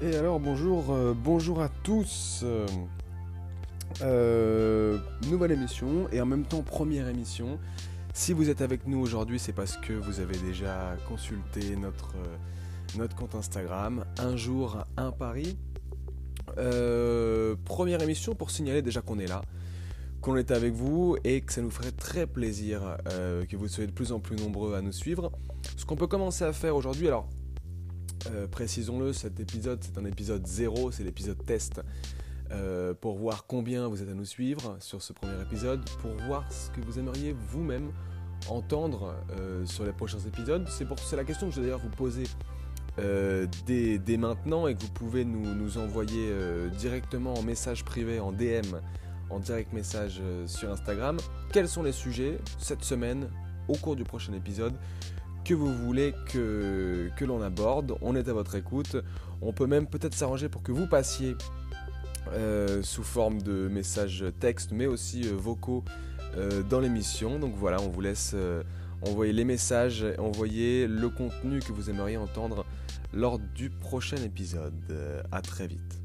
bonjour, euh, bonjour à tous. Euh, nouvelle émission et en même temps première émission. Si vous êtes avec nous aujourd'hui, c'est parce que vous avez déjà consulté notre, euh, notre compte Instagram, un jour, un pari. première émission pour signaler déjà qu'on est là, qu'on est avec vous et que ça nous ferait très plaisir que vous soyez de plus en plus nombreux à nous suivre. Ce qu'on peut commencer à faire aujourd'hui, alors euh, précisons-le, cet épisode, c'est un épisode 0, c'est l'épisode test. Euh, pour voir combien vous êtes à nous suivre sur ce premier épisode, pour voir ce que vous aimeriez vous-même entendre euh, sur les prochains épisodes. C'est la question que je vais d'ailleurs vous poser dès, maintenant et que vous pouvez nous envoyer directement en message privé, en DM, en direct message sur Instagram. Quels sont les sujets cette semaine au cours du prochain épisode? Que vous voulez que, que l'on aborde. On est à votre écoute. On peut même peut-être s'arranger pour que vous passiez euh, sous forme de messages textes, mais aussi euh, vocaux euh, dans l'émission. Donc voilà, on vous laisse envoyer les messages, envoyer le contenu que vous aimeriez entendre lors du prochain épisode. à très vite.